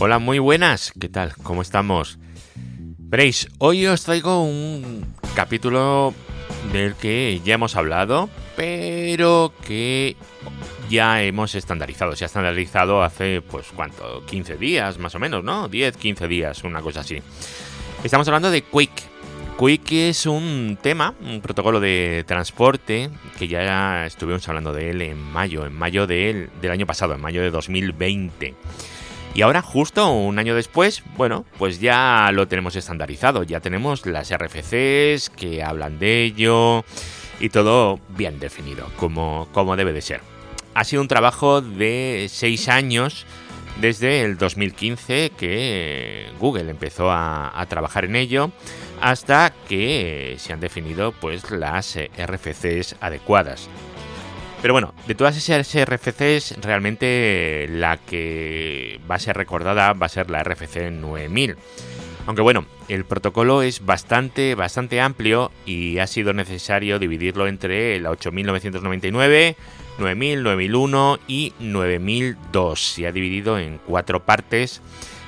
Hola, muy buenas. ¿Qué tal? ¿Cómo estamos? Veréis, hoy os traigo un capítulo del que ya hemos hablado, pero que ya hemos estandarizado. Se ha estandarizado hace, pues, ¿cuánto? 15 días, más o menos, ¿no? 10, 15 días, una cosa así. Estamos hablando de Quick. Quick es un tema, un protocolo de transporte que ya estuvimos hablando de él en mayo, en mayo del año pasado, en mayo de 2020. Y ahora, justo un año después, bueno, pues ya lo tenemos estandarizado. Ya tenemos las RFCs que hablan de ello y todo bien definido, como, como debe de ser. Ha sido un trabajo de seis años desde el 2015 que Google empezó a, trabajar en ello hasta que se han definido pues las RFCs adecuadas. Pero bueno, de todas esas RFCs, realmente la que va a ser recordada va a ser la RFC 9000. Aunque bueno, el protocolo es bastante, bastante amplio y ha sido necesario dividirlo entre la 8999, 9000, 9001 y 9002. Se ha dividido en cuatro partes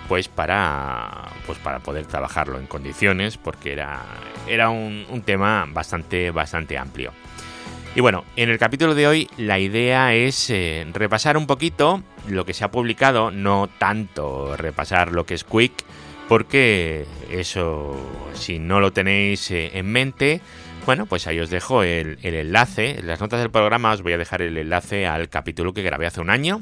pues para pues para poder trabajarlo en condiciones porque era era un, un tema bastante bastante amplio y bueno, en el capítulo de hoy la idea es eh, repasar un poquito lo que se ha publicado, no tanto repasar lo que es Quick, porque eso, si no lo tenéis eh, en mente, bueno, pues ahí os dejo el, el, enlace. En las notas del programa os voy a dejar el enlace al capítulo que grabé hace un año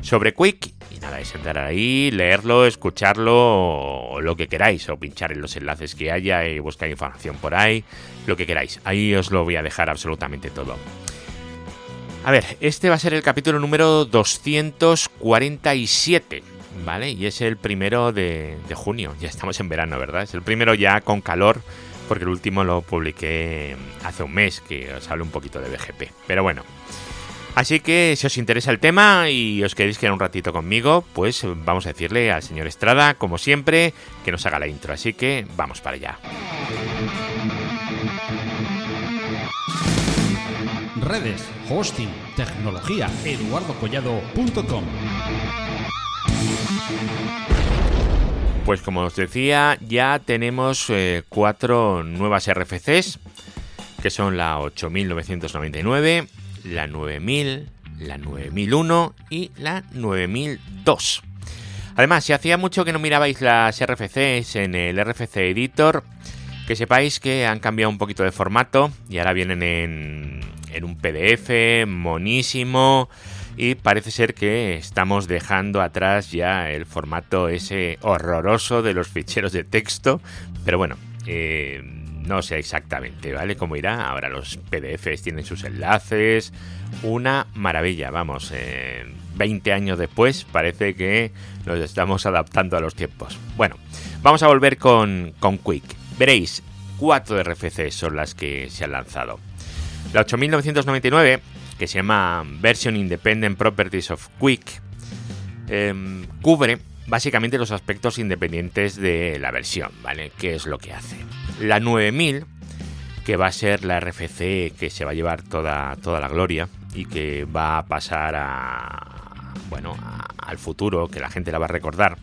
sobre Quick. Y nada, es entrar ahí, leerlo, escucharlo, o lo que queráis, o pinchar en los enlaces que haya y buscar información por ahí, lo que queráis. Ahí os lo voy a dejar absolutamente todo. A ver, este va a ser el capítulo número 247, ¿vale? Y es el primero de, junio, ya estamos en verano, ¿verdad? Es el primero ya con calor, porque el último lo publiqué hace un mes, que os hablo un poquito de BGP. Pero bueno, Así que si os interesa el tema y os queréis quedar un ratito conmigo, pues vamos a decirle al señor Estrada, como siempre, que nos haga la intro. Así que vamos para allá. Redes, hosting, tecnología, eduardocollado.com. Pues como os decía, ya tenemos eh, cuatro nuevas RFCs, que son la 8999, la 9000, la 9001 y la 9002. Además, si hacía mucho que no mirabais las RFCs en el RFC Editor, que sepáis que han cambiado un poquito de formato y ahora vienen en, en un PDF monísimo y parece ser que estamos dejando atrás ya el formato ese horroroso de los ficheros de texto, pero bueno, eh, no sé exactamente, ¿vale? Cómo irá. Ahora los PDFs tienen sus enlaces. Una maravilla, vamos. Eh, 20 años después parece que nos estamos adaptando a los tiempos. Bueno, vamos a volver con, con Quick. Veréis, cuatro RFC son las que se han lanzado. La 8999, que se llama Version Independent Properties of Quick, eh, cubre básicamente los aspectos independientes de la versión, ¿vale? ¿Qué es lo que hace? La 9000, que va a ser la RFC que se va a llevar toda, toda la gloria y que va a pasar a, bueno, al futuro, que la gente la va a recordar,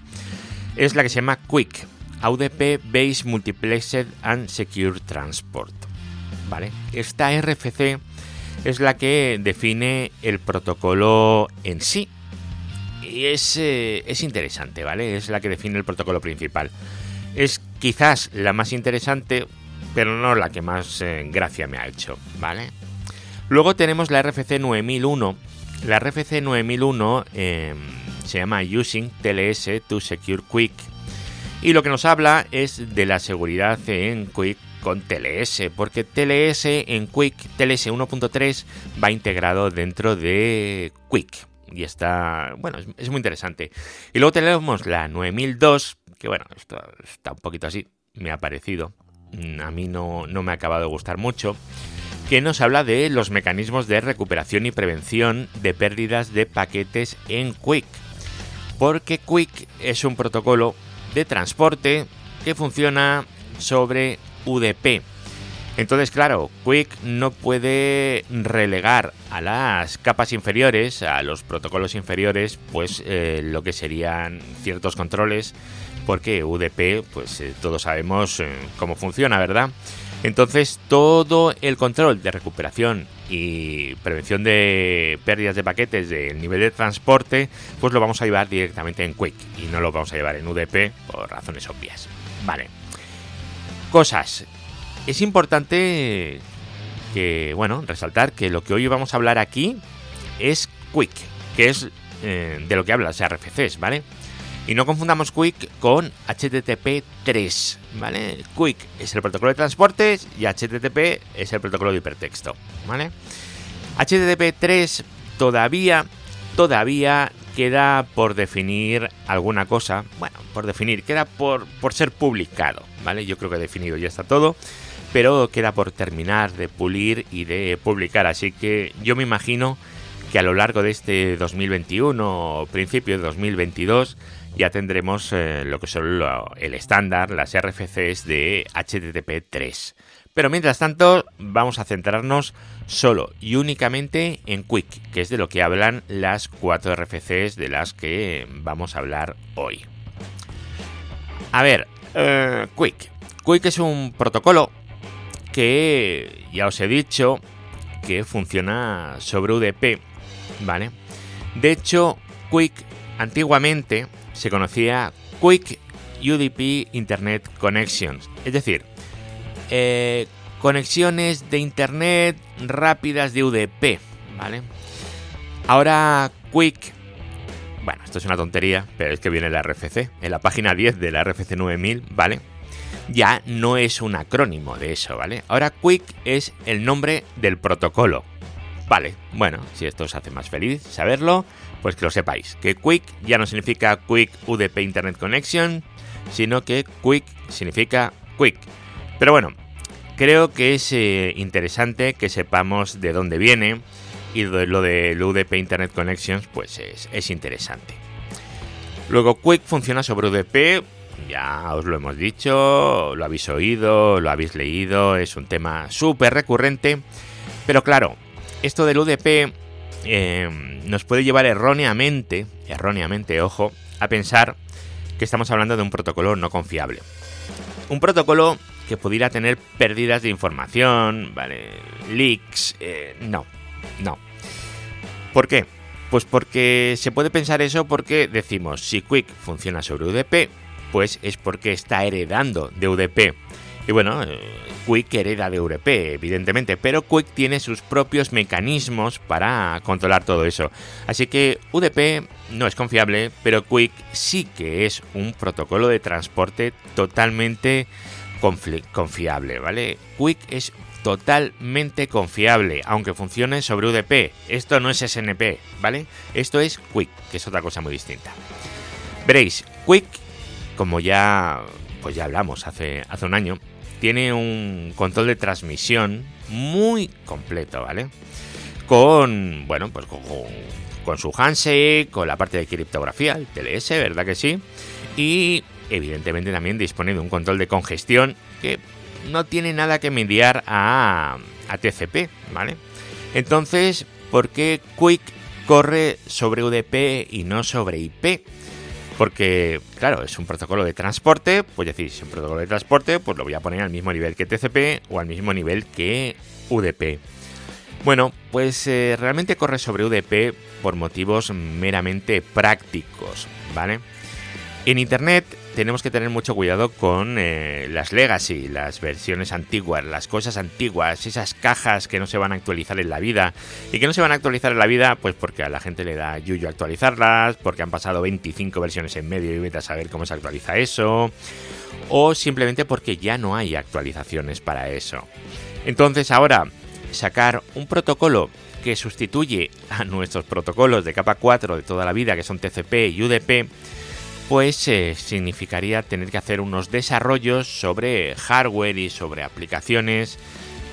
es la que se llama Quick, AUDP Base Multiplexed and Secure Transport. ¿Vale? Esta RFC es la que define el protocolo en sí. Y es, eh, es interesante, ¿vale? Es la que define el protocolo principal. Es quizás la más interesante, pero no la que más eh, gracia me ha hecho, ¿vale? Luego tenemos la RFC 9001. La RFC 9001 eh, se llama Using TLS to Secure Quick. Y lo que nos habla es de la seguridad en Quick con TLS, porque TLS en Quick, TLS 1.3 va integrado dentro de Quick. Y está, bueno, es, es, muy interesante. Y luego tenemos la 9002, que bueno, esto está un poquito así, me ha parecido. A mí no, no me ha acabado de gustar mucho. Que nos habla de los mecanismos de recuperación y prevención de pérdidas de paquetes en Quick. Porque Quick es un protocolo de transporte que funciona sobre UDP. Entonces, claro, Quick no puede relegar a las capas inferiores, a los protocolos inferiores, pues eh, lo que serían ciertos controles, porque UDP, pues eh, todos sabemos eh, cómo funciona, ¿verdad? Entonces, todo el control de recuperación y prevención de pérdidas de paquetes del nivel de transporte, pues lo vamos a llevar directamente en Quick y no lo vamos a llevar en UDP por razones obvias. Vale. Cosas es importante que, bueno, resaltar que lo que hoy vamos a hablar aquí es Quick, que es eh, de lo que habla las RFCs, ¿vale? Y no confundamos Quick con HTTP 3, ¿vale? Quick es el protocolo de transportes y HTTP es el protocolo de hipertexto, ¿vale? HTTP 3 todavía, todavía queda por definir alguna cosa, bueno, por definir, queda por, por ser publicado, ¿vale? Yo creo que definido ya está todo pero queda por terminar de pulir y de publicar. Así que yo me imagino que a lo largo de este 2021 o principio de 2022 ya tendremos eh, lo que son el estándar, las RFCs de HTTP 3. Pero mientras tanto vamos a centrarnos solo y únicamente en Quick, que es de lo que hablan las cuatro RFCs de las que vamos a hablar hoy. A ver, eh, Quick. Quick es un protocolo que ya os he dicho que funciona sobre UDP, ¿vale? De hecho, Quick antiguamente se conocía Quick UDP Internet Connections, es decir, eh, conexiones de Internet rápidas de UDP, ¿vale? Ahora Quick, bueno, esto es una tontería, pero es que viene la RFC, en la página 10 de la RFC 9000, ¿vale? ya no es un acrónimo de eso, ¿vale? Ahora Quick es el nombre del protocolo. Vale, bueno, si esto os hace más feliz saberlo, pues que lo sepáis, que Quick ya no significa Quick UDP Internet Connection, sino que Quick significa Quick. Pero bueno, creo que es eh, interesante que sepamos de dónde viene y lo del UDP Internet Connections pues es, es interesante. Luego Quick funciona sobre UDP ya os lo hemos dicho, lo habéis oído, lo habéis leído, es un tema súper recurrente. Pero claro, esto del UDP eh, nos puede llevar erróneamente, erróneamente, ojo, a pensar que estamos hablando de un protocolo no confiable. Un protocolo que pudiera tener pérdidas de información, ¿vale? Leaks, eh, no, no. ¿Por qué? Pues porque se puede pensar eso porque decimos, si Quick funciona sobre UDP, pues es porque está heredando de UDP. Y bueno, eh, Quick hereda de UDP, evidentemente, pero Quick tiene sus propios mecanismos para controlar todo eso. Así que UDP no es confiable, pero Quick sí que es un protocolo de transporte totalmente confiable, ¿vale? Quick es totalmente confiable, aunque funcione sobre UDP. Esto no es SNP, ¿vale? Esto es Quick, que es otra cosa muy distinta. Veréis, Quick como ya, pues ya hablamos hace, hace un año, tiene un control de transmisión muy completo, ¿vale? Con, bueno, pues con, su handshake, con la parte de criptografía, el TLS, ¿verdad que sí? Y evidentemente también dispone de un control de congestión que no tiene nada que mediar a, a TCP, ¿vale? Entonces, ¿por qué Quick corre sobre UDP y no sobre IP? Porque, claro, es un protocolo de transporte, pues decir, si es un protocolo de transporte, pues lo voy a poner al mismo nivel que TCP o al mismo nivel que UDP. Bueno, pues eh, realmente corre sobre UDP por motivos meramente prácticos, ¿vale? En Internet tenemos que tener mucho cuidado con eh, las legacy, las versiones antiguas, las cosas antiguas, esas cajas que no se van a actualizar en la vida. Y que no se van a actualizar en la vida, pues porque a la gente le da yuyo actualizarlas, porque han pasado 25 versiones en medio y vete a saber cómo se actualiza eso. O simplemente porque ya no hay actualizaciones para eso. Entonces ahora, sacar un protocolo que sustituye a nuestros protocolos de capa 4 de toda la vida, que son TCP y UDP, pues significaría tener que hacer unos desarrollos sobre hardware y sobre aplicaciones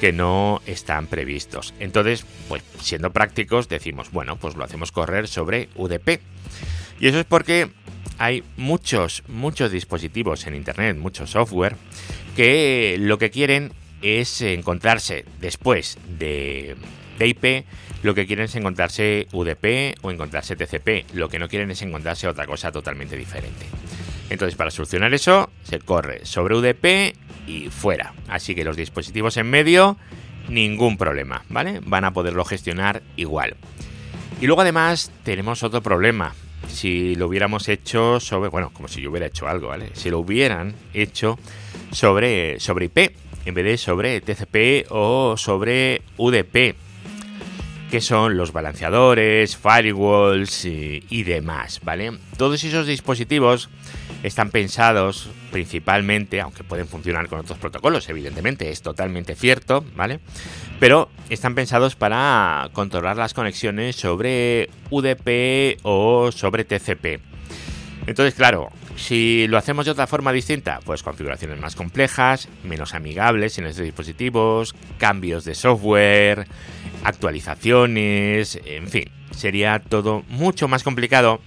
que no están previstos. Entonces, pues siendo prácticos, decimos, bueno, pues lo hacemos correr sobre UDP. Y eso es porque hay muchos, muchos dispositivos en Internet, mucho software, que lo que quieren es encontrarse después de, de IP, lo que quieren es encontrarse UDP o encontrarse TCP. Lo que no quieren es encontrarse otra cosa totalmente diferente. Entonces, para solucionar eso, se corre sobre UDP y fuera. Así que los dispositivos en medio, ningún problema, ¿vale? Van a poderlo gestionar igual. Y luego además tenemos otro problema. Si lo hubiéramos hecho sobre, bueno, como si yo hubiera hecho algo, ¿vale? Si lo hubieran hecho sobre, sobre IP en vez de sobre TCP o sobre UDP, que son los balanceadores, firewalls y, demás, ¿vale? Todos esos dispositivos están pensados principalmente, aunque pueden funcionar con otros protocolos, evidentemente, es totalmente cierto, ¿vale? Pero están pensados para controlar las conexiones sobre UDP o sobre TCP. Entonces, claro, si lo hacemos de otra forma distinta, pues configuraciones más complejas, menos amigables en estos dispositivos, cambios de software, actualizaciones, en fin, sería todo mucho más complicado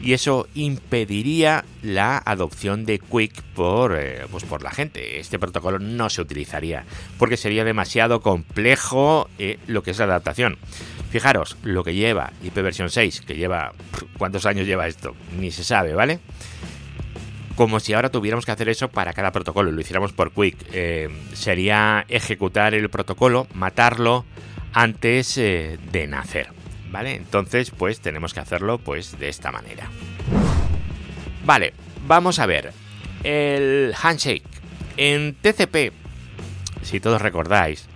y eso impediría la adopción de Quick por, eh, pues por la gente. Este protocolo no se utilizaría porque sería demasiado complejo eh, lo que es la adaptación. Fijaros lo que lleva IP versión 6, que lleva... ¿Cuántos años lleva esto? Ni se sabe, ¿vale? Como si ahora tuviéramos que hacer eso para cada protocolo, lo hiciéramos por Quick. Eh, sería ejecutar el protocolo, matarlo antes de nacer. ¿vale? Entonces, pues tenemos que hacerlo pues de esta manera. Vale, vamos a ver. El handshake. En TCP, si todos recordáis,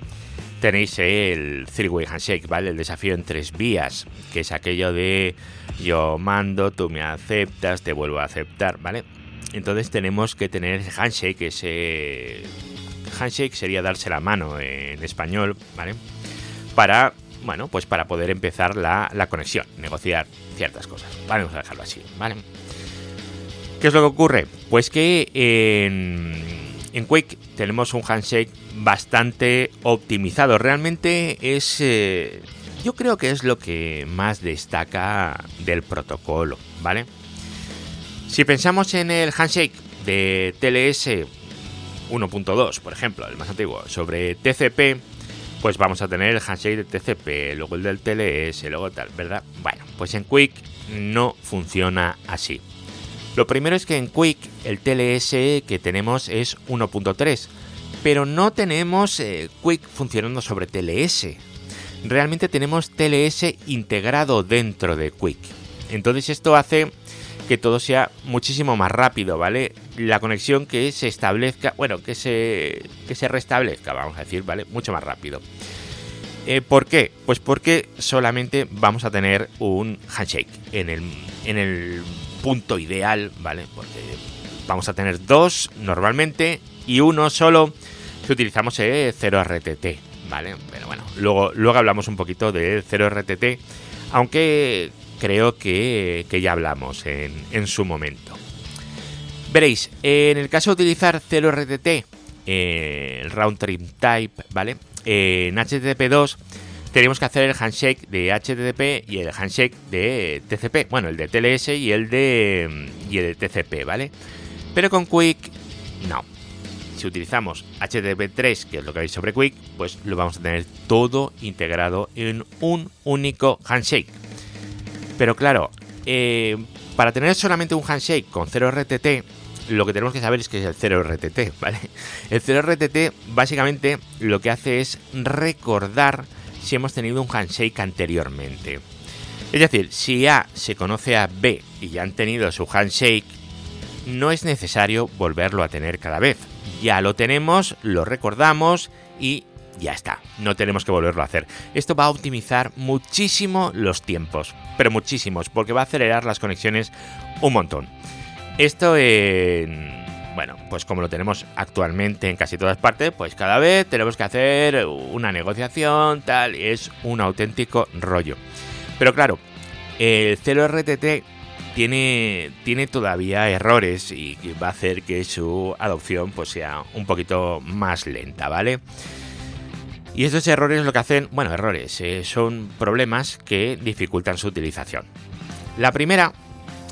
tenéis el three-way handshake, ¿vale? El desafío en tres vías, que es aquello de yo mando, tú me aceptas, te vuelvo a aceptar, ¿vale? Entonces tenemos que tener ese handshake, ese handshake sería darse la mano en español, ¿vale? Para bueno, pues para poder empezar la, conexión, negociar ciertas cosas. Vamos a dejarlo así, ¿vale? ¿Qué es lo que ocurre? Pues que en, en Quake tenemos un handshake bastante optimizado. Realmente es... Eh, yo creo que es lo que más destaca del protocolo, ¿vale? Si pensamos en el handshake de TLS 1.2, por ejemplo, el más antiguo, sobre TCP, pues vamos a tener el handshake de TCP, luego el del TLS, luego tal, ¿verdad? Bueno, pues en Quick no funciona así. Lo primero es que en Quick el TLS que tenemos es 1.3, pero no tenemos eh, Quick funcionando sobre TLS. Realmente tenemos TLS integrado dentro de Quick. Entonces esto hace que todo sea muchísimo más rápido, ¿vale? La conexión que se establezca, bueno, que se, que se restablezca, vamos a decir, ¿vale? Mucho más rápido. Eh, ¿Por qué? Pues porque solamente vamos a tener un handshake en el, en el punto ideal, ¿vale? Porque vamos a tener dos normalmente y uno solo si utilizamos el 0RTT, ¿vale? Pero bueno, luego, luego hablamos un poquito de 0RTT, aunque creo que, ya hablamos en, su momento. Veréis, en el caso de utilizar 0RTT, eh, el round trip type, ¿vale? en HTTP2 tenemos que hacer el handshake de HTTP y el handshake de TCP. Bueno, el de TLS y el de, y el de TCP, ¿vale? Pero con Quick, no. Si utilizamos HTTP3, que es lo que veis sobre Quick, pues lo vamos a tener todo integrado en un único handshake. Pero claro, eh, para tener solamente un handshake con 0RTT, lo que tenemos que saber es que es el 0RTT, ¿vale? El 0RTT básicamente lo que hace es recordar si hemos tenido un handshake anteriormente. Es decir, si A se conoce a B y ya han tenido su handshake, no es necesario volverlo a tener cada vez. Ya lo tenemos, lo recordamos y ya está, no tenemos que volverlo a hacer. Esto va a optimizar muchísimo los tiempos, pero muchísimos, porque va a acelerar las conexiones un montón. Esto en... Bueno, pues como lo tenemos actualmente en casi todas partes, pues cada vez tenemos que hacer una negociación, tal, es un auténtico rollo. Pero claro, el 0RTT tiene, tiene todavía errores y va a hacer que su adopción pues sea un poquito más lenta, ¿vale? Y estos errores lo que hacen, bueno, errores, eh, son problemas que dificultan su utilización. La primera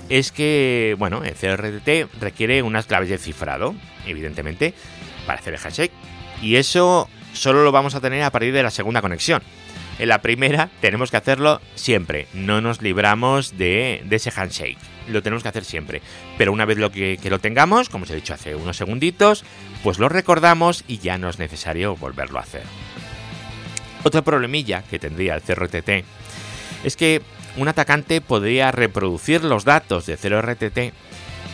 es que, bueno, el CRTT requiere unas claves de cifrado, evidentemente, para hacer el handshake. Y eso solo lo vamos a tener a partir de la segunda conexión. En la primera tenemos que hacerlo siempre. No nos libramos de, ese handshake. Lo tenemos que hacer siempre. Pero una vez lo que, lo tengamos, como os he dicho hace unos segunditos, pues lo recordamos y ya no es necesario volverlo a hacer. Otro problemilla que tendría el CRTT es que un atacante podría reproducir los datos de 0RTT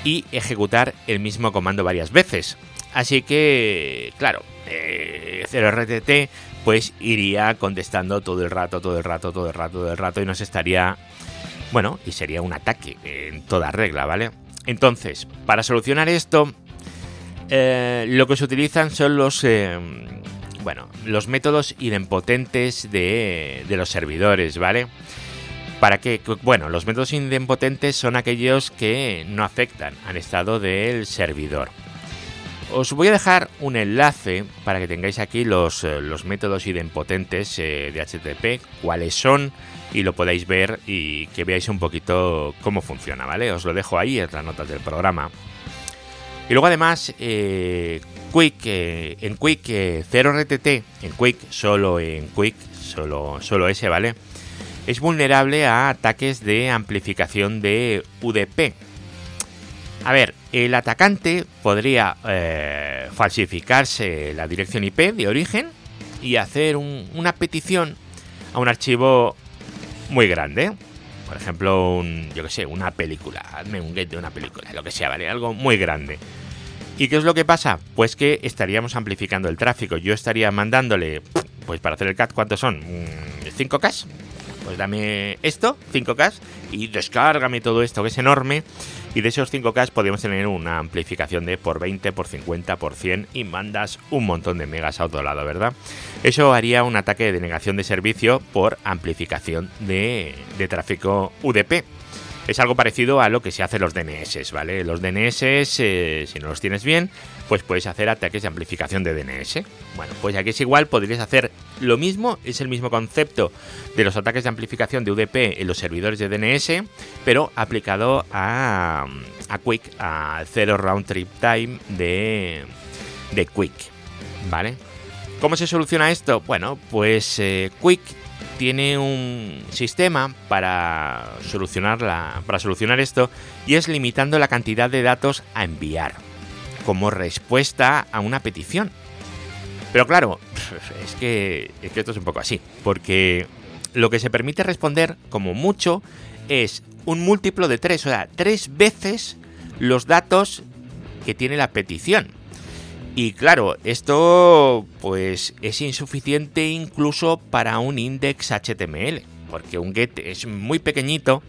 y ejecutar el mismo comando varias veces. Así que, claro, 0RTT eh, pues iría contestando todo el rato, todo el rato, todo el rato, todo el rato y nos estaría... Bueno, y sería un ataque en toda regla, ¿vale? Entonces, para solucionar esto, eh, lo que se utilizan son los... Eh, bueno, los métodos idempotentes de, los servidores, ¿vale? Para que, bueno, los métodos idempotentes son aquellos que no afectan al estado del servidor. Os voy a dejar un enlace para que tengáis aquí los, eh, métodos idempotentes eh, de HTTP, cuáles son y lo podáis ver y que veáis un poquito cómo funciona, ¿vale? Os lo dejo ahí en las notas del programa. Y luego además, eh, Quick, en Quick 0RTT, en Quick, solo en Quick, solo, solo ese, ¿vale? Es vulnerable a ataques de amplificación de UDP, a ver, el atacante podría eh, falsificarse la dirección IP de origen y hacer una petición a un archivo muy grande. Por ejemplo, un, yo que sé, una película. Hazme un get de una película, lo que sea, ¿vale? Algo muy grande. ¿Y qué es lo que pasa? Pues que estaríamos amplificando el tráfico. Yo estaría mandándole, pues para hacer el CAT, ¿cuántos son? ¿5K? Pues dame esto, 5K, y descárgame todo esto que es enorme y de esos 5K podemos tener una amplificación de por 20, por 50, por 100 y mandas un montón de megas a otro lado, ¿verdad? Eso haría un ataque de denegación de servicio por amplificación de, de tráfico UDP. Es algo parecido a lo que se hace los DNS, ¿vale? Los DNS, eh, si no los tienes bien, pues puedes hacer ataques de amplificación de DNS. Bueno, pues aquí es igual, podrías hacer lo mismo, es el mismo concepto de los ataques de amplificación de UDP en los servidores de DNS, pero aplicado a, a Quick, a Zero Round Trip Time de, de Quick, ¿vale? ¿Cómo se soluciona esto? Bueno, pues eh, Quick tiene un sistema para solucionar, para solucionar esto y es limitando la cantidad de datos a enviar como respuesta a una petición. Pero claro, es que, es que esto es un poco así, porque lo que se permite responder como mucho es un múltiplo de tres, o sea, tres veces los datos que tiene la petición. Y claro, esto pues es insuficiente incluso para un index HTML, porque un get es muy pequeñito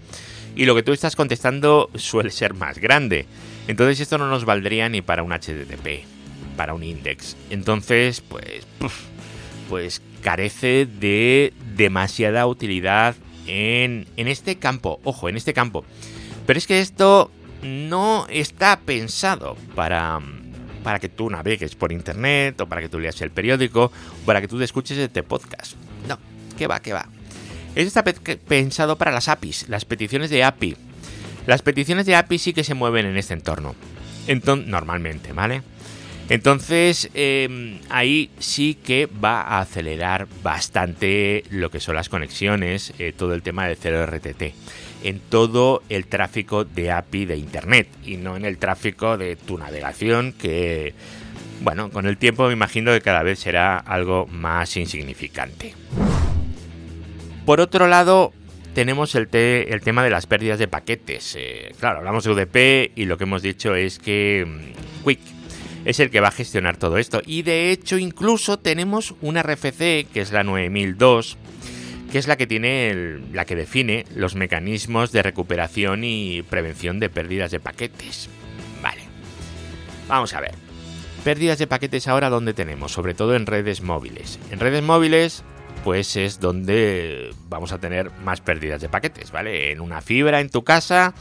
y lo que tú estás contestando suele ser más grande. Entonces esto no nos valdría ni para un HTTP, para un index. Entonces, pues, pues carece de demasiada utilidad en, en este campo. Ojo, en este campo. Pero es que esto no está pensado para para que tú navegues por internet o para que tú leas el periódico o para que tú escuches este podcast. No, que va, que va. Esto está pensado para las APIs, las peticiones de API. Las peticiones de API sí que se mueven en este entorno. Entonces, normalmente, ¿vale? Entonces, em, ahí sí que va a acelerar bastante lo que son las conexiones, eh, todo el tema de 0RTT en todo el tráfico de API de Internet y no en el tráfico de tu navegación que, bueno, con el tiempo me imagino que cada vez será algo más insignificante. Por otro lado, tenemos el, el tema de las pérdidas de paquetes. Eh, claro, hablamos de UDP y lo que hemos dicho es que mm, Quick es el que va a gestionar todo esto. Y de hecho, incluso tenemos una RFC, que es la 9002, que es la que tiene la que define los mecanismos de recuperación y prevención de pérdidas de paquetes. Vale. Vamos a ver. Pérdidas de paquetes ahora donde tenemos, sobre todo en redes móviles. En redes móviles pues es donde vamos a tener más pérdidas de paquetes, ¿vale? En una fibra en tu casa,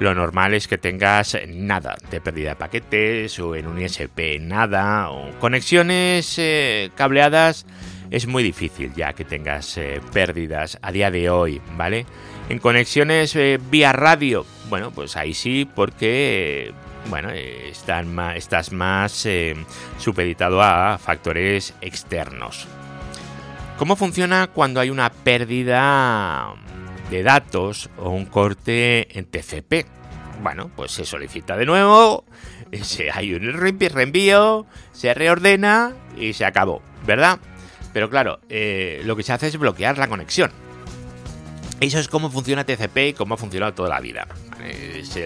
lo normal es que tengas nada de pérdida de paquetes o en un ISP nada o conexiones eh, cableadas es muy difícil ya que tengas eh, pérdidas a día de hoy, ¿vale? En conexiones eh, vía radio, bueno, pues ahí sí, porque bueno, están más, estás más eh, supeditado a factores externos. ¿Cómo funciona cuando hay una pérdida de datos o un corte en TCP? Bueno, pues se solicita de nuevo, se, hay un reenvío, se reordena y se acabó, ¿verdad? Pero claro, eh, lo que se hace es bloquear la conexión. Eso es cómo funciona TCP y cómo ha funcionado toda la vida. Es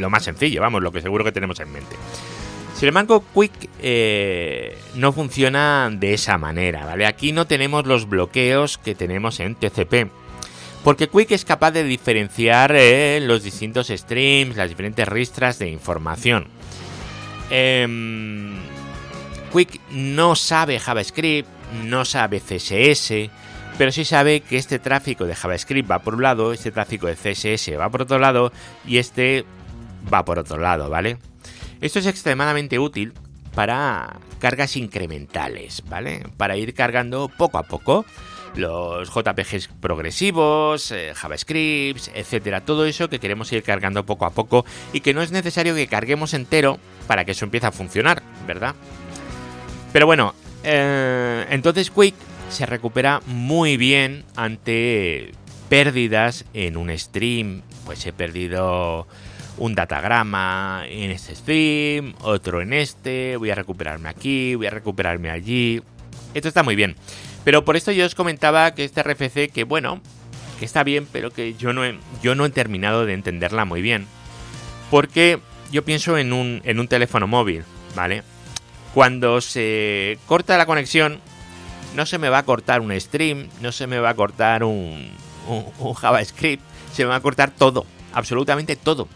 lo, más sencillo, vamos, lo que seguro que tenemos en mente. Sin embargo, Quick eh, no funciona de esa manera, ¿vale? Aquí no tenemos los bloqueos que tenemos en TCP. Porque Quick es capaz de diferenciar eh, los distintos streams, las diferentes ristras de información. Em, Quick no sabe JavaScript, no sabe CSS, pero sí sabe que este tráfico de JavaScript va por un lado, este tráfico de CSS va por otro lado y este va por otro lado, ¿vale? Esto es extremadamente útil para cargas incrementales, ¿vale? Para ir cargando poco a poco los JPGs progresivos, eh, JavaScript, etcétera, todo eso que queremos ir cargando poco a poco y que no es necesario que carguemos entero para que eso empiece a funcionar, ¿verdad? Pero bueno, eh, entonces Quick se recupera muy bien ante pérdidas en un stream. Pues he perdido un datagrama en este stream, otro en este, voy a recuperarme aquí, voy a recuperarme allí. Esto está muy bien. Pero por esto yo os comentaba que este RFC, que bueno, que está bien, pero que yo no he, yo no he terminado de entenderla muy bien. Porque yo pienso en un, en un teléfono móvil, ¿vale? Cuando se corta la conexión, no se me va a cortar un stream, no se me va a cortar un, JavaScript, se me va a cortar todo, absolutamente todo.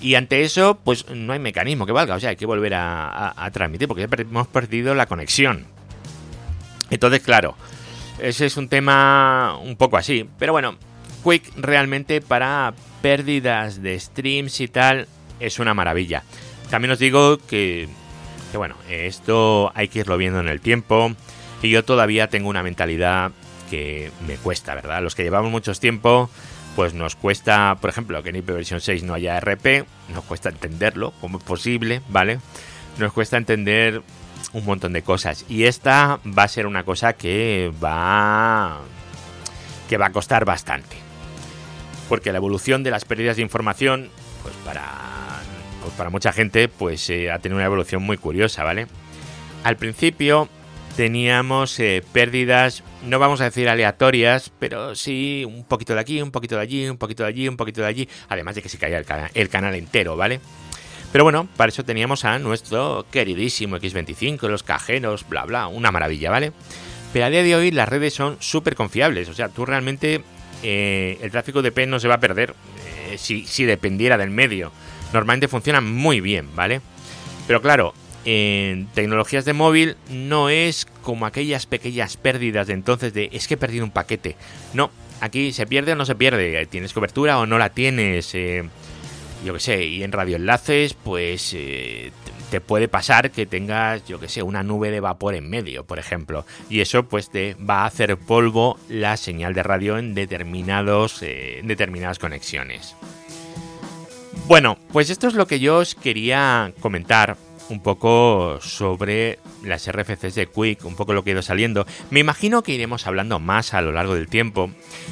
Y ante eso, pues no hay mecanismo que valga, o sea, hay que volver a, transmitir porque hemos perdido la conexión. Entonces, claro, ese es un tema un poco así. Pero bueno, Quick realmente para pérdidas de streams y tal es una maravilla. También os digo que, que bueno, esto hay que irlo viendo en el tiempo. Y yo todavía tengo una mentalidad que me cuesta, ¿verdad? Los que llevamos mucho tiempo, pues nos cuesta, por ejemplo, que en ipv 6 no haya RP, nos cuesta entenderlo, cómo es posible, ¿vale? Nos cuesta entender un montón de cosas. Y esta va a ser una cosa que va. que va a costar bastante. Porque la evolución de las pérdidas de información, pues para. Pues para mucha gente, pues eh, ha tenido una evolución muy curiosa, ¿vale? Al principio teníamos eh, pérdidas, no vamos a decir aleatorias, pero sí un poquito de aquí, un poquito de allí, un poquito de allí, un poquito de allí, además de que se caía el, canal entero, ¿vale? Pero bueno, para eso teníamos a nuestro queridísimo X25, los cajeros, bla, bla, una maravilla, ¿vale? Pero a día de hoy las redes son súper confiables, o sea, tú realmente eh, el tráfico de P no se va a perder si, si dependiera del medio. Normalmente funciona muy bien, ¿vale? Pero claro, en tecnologías de móvil no es como aquellas pequeñas pérdidas de entonces de es que he perdido un paquete. No, aquí se pierde o no se pierde, tienes cobertura o no la tienes. Eh, yo qué sé, y en radioenlaces pues eh, te puede pasar que tengas, yo que sé, una nube de vapor en medio, por ejemplo. Y eso pues te va a hacer polvo la señal de radio en determinados, eh, determinadas conexiones. Bueno, pues esto es lo que yo os quería comentar un poco sobre las RFCs de Quick, un poco lo que ha ido saliendo. Me imagino que iremos hablando más a lo largo del tiempo.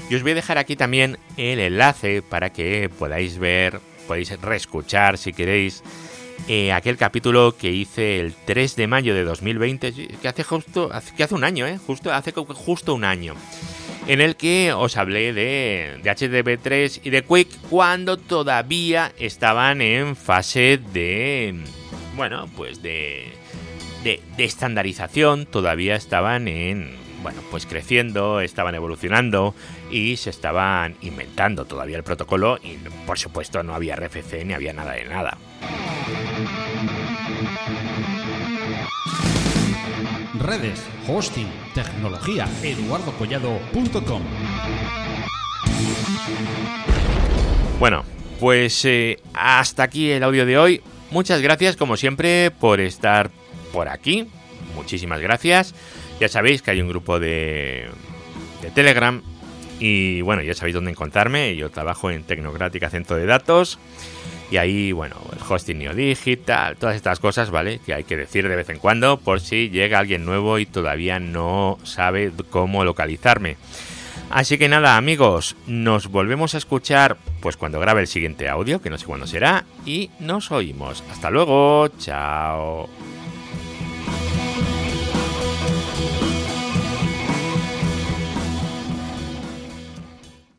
Y os voy a dejar aquí también el enlace para que podáis ver, podéis reescuchar si queréis. Eh, aquel capítulo que hice el 3 de mayo de 2020, que hace justo, que hace un año, ¿eh? Justo, hace justo un año en el que os hablé de, de HTTP3 y de Quick cuando todavía estaban en fase de, bueno, pues de, de, estandarización todavía estaban en, bueno, pues creciendo, estaban evolucionando y se estaban inventando todavía el protocolo y por supuesto no había RFC ni había nada de nada. Redes, hosting, tecnología, eduardocollado.com. Bueno, pues eh, hasta aquí el audio de hoy. Muchas gracias, como siempre, por estar por aquí. Muchísimas gracias. Ya sabéis que hay un grupo de, de Telegram. Y bueno, ya sabéis dónde encontrarme. Yo trabajo en Tecnocrática Centro de Datos. Y ahí, bueno, el hosting digital, todas estas cosas, ¿vale? Que hay que decir de vez en cuando por si llega alguien nuevo y todavía no sabe cómo localizarme. Así que nada, amigos, nos volvemos a escuchar pues cuando grabe el siguiente audio, que no sé cuándo será, y nos oímos. Hasta luego, chao.